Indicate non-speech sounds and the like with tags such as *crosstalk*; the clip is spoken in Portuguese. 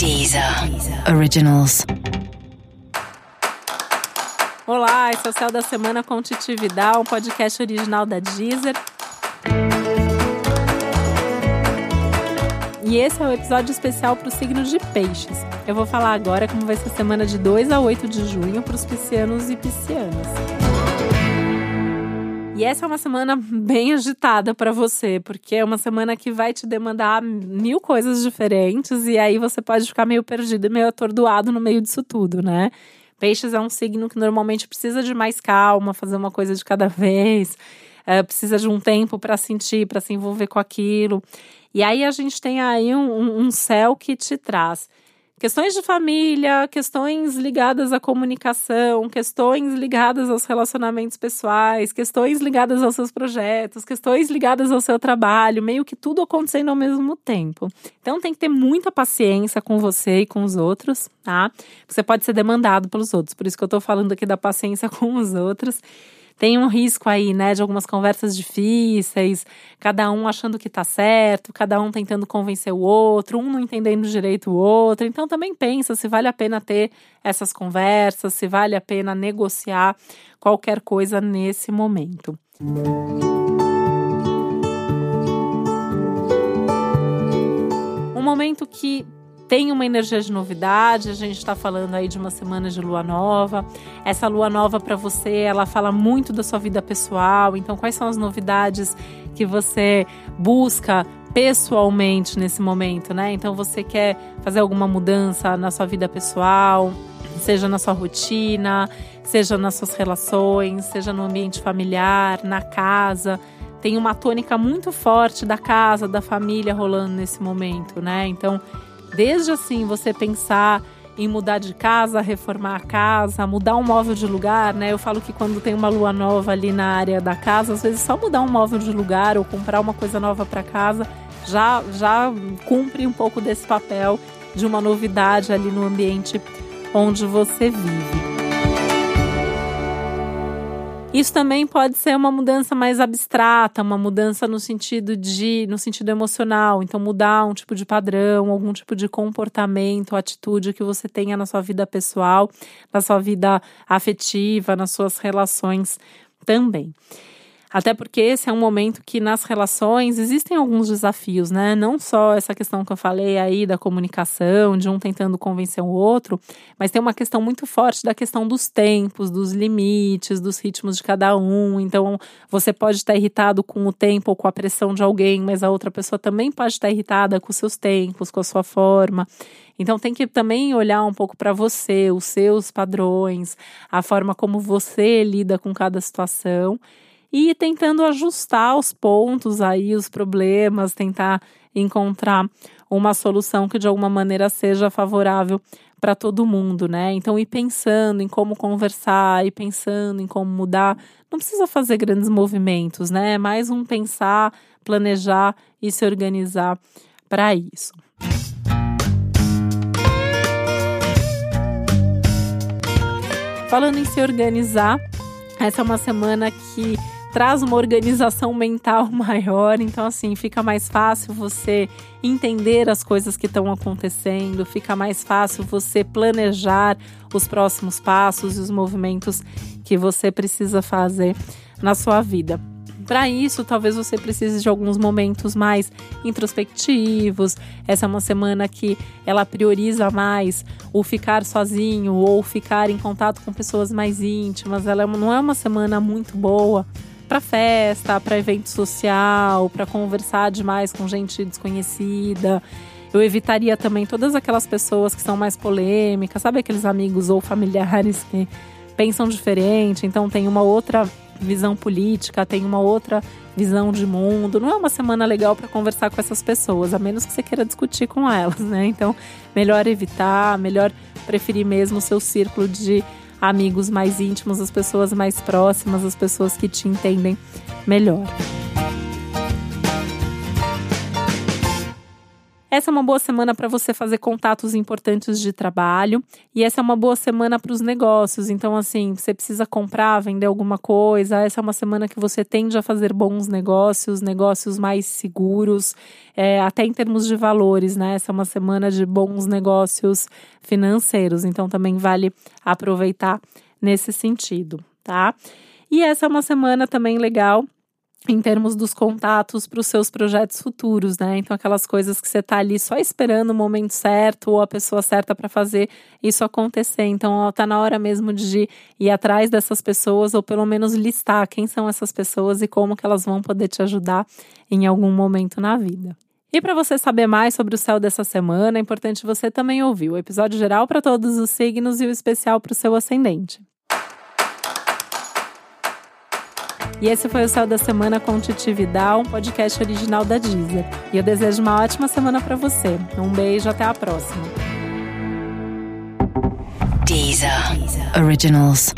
Deezer Originals. Olá, esse é o Céu da Semana com Titi Vidal, um podcast original da Deezer. E esse é o episódio especial para o signo de Peixes. Eu vou falar agora como vai ser a semana de 2 a 8 de junho para os piscianos e piscianas. E essa é uma semana bem agitada para você, porque é uma semana que vai te demandar mil coisas diferentes e aí você pode ficar meio perdido e meio atordoado no meio disso tudo, né? Peixes é um signo que normalmente precisa de mais calma, fazer uma coisa de cada vez, é, precisa de um tempo para sentir, para se envolver com aquilo. E aí a gente tem aí um, um céu que te traz Questões de família, questões ligadas à comunicação, questões ligadas aos relacionamentos pessoais, questões ligadas aos seus projetos, questões ligadas ao seu trabalho, meio que tudo acontecendo ao mesmo tempo. Então tem que ter muita paciência com você e com os outros, tá? Você pode ser demandado pelos outros, por isso que eu tô falando aqui da paciência *laughs* com os outros tem um risco aí, né, de algumas conversas difíceis, cada um achando que tá certo, cada um tentando convencer o outro, um não entendendo direito o outro. Então também pensa se vale a pena ter essas conversas, se vale a pena negociar qualquer coisa nesse momento. Um momento que tem uma energia de novidade. A gente está falando aí de uma semana de lua nova. Essa lua nova para você, ela fala muito da sua vida pessoal. Então, quais são as novidades que você busca pessoalmente nesse momento, né? Então, você quer fazer alguma mudança na sua vida pessoal, seja na sua rotina, seja nas suas relações, seja no ambiente familiar, na casa tem uma tônica muito forte da casa, da família rolando nesse momento, né? Então, Desde assim, você pensar em mudar de casa, reformar a casa, mudar um móvel de lugar, né? Eu falo que quando tem uma lua nova ali na área da casa, às vezes só mudar um móvel de lugar ou comprar uma coisa nova para casa já já cumpre um pouco desse papel de uma novidade ali no ambiente onde você vive. Isso também pode ser uma mudança mais abstrata, uma mudança no sentido de, no sentido emocional, então mudar um tipo de padrão, algum tipo de comportamento, atitude que você tenha na sua vida pessoal, na sua vida afetiva, nas suas relações também. Até porque esse é um momento que nas relações existem alguns desafios, né? Não só essa questão que eu falei aí da comunicação, de um tentando convencer o outro, mas tem uma questão muito forte da questão dos tempos, dos limites, dos ritmos de cada um. Então, você pode estar irritado com o tempo ou com a pressão de alguém, mas a outra pessoa também pode estar irritada com seus tempos, com a sua forma. Então tem que também olhar um pouco para você, os seus padrões, a forma como você lida com cada situação e tentando ajustar os pontos aí, os problemas, tentar encontrar uma solução que de alguma maneira seja favorável para todo mundo, né? Então, ir pensando em como conversar, ir pensando em como mudar, não precisa fazer grandes movimentos, né? É mais um pensar, planejar e se organizar para isso. Falando em se organizar, essa é uma semana que traz uma organização mental *laughs* maior, então assim, fica mais fácil você entender as coisas que estão acontecendo, fica mais fácil você planejar os próximos passos e os movimentos que você precisa fazer na sua vida. Para isso, talvez você precise de alguns momentos mais introspectivos. Essa é uma semana que ela prioriza mais o ficar sozinho ou ficar em contato com pessoas mais íntimas. Ela é não é uma semana muito boa para festa, para evento social, para conversar demais com gente desconhecida. Eu evitaria também todas aquelas pessoas que são mais polêmicas, sabe aqueles amigos ou familiares que pensam diferente, então tem uma outra visão política, tem uma outra visão de mundo. Não é uma semana legal para conversar com essas pessoas, a menos que você queira discutir com elas, né? Então, melhor evitar, melhor preferir mesmo o seu círculo de amigos mais íntimos, as pessoas mais próximas, as pessoas que te entendem melhor. Essa é uma boa semana para você fazer contatos importantes de trabalho e essa é uma boa semana para os negócios. Então, assim, você precisa comprar, vender alguma coisa. Essa é uma semana que você tende a fazer bons negócios, negócios mais seguros, é, até em termos de valores, né? Essa é uma semana de bons negócios financeiros. Então, também vale aproveitar nesse sentido, tá? E essa é uma semana também legal em termos dos contatos para os seus projetos futuros, né? Então, aquelas coisas que você está ali só esperando o momento certo ou a pessoa certa para fazer isso acontecer. Então, está na hora mesmo de ir atrás dessas pessoas ou pelo menos listar quem são essas pessoas e como que elas vão poder te ajudar em algum momento na vida. E para você saber mais sobre o céu dessa semana, é importante você também ouvir o episódio geral para todos os signos e o especial para o seu ascendente. E esse foi o Céu da Semana com Titi Vidal, um podcast original da Deezer. E eu desejo uma ótima semana para você. Um beijo, até a próxima. Deezer. Deezer. Originals.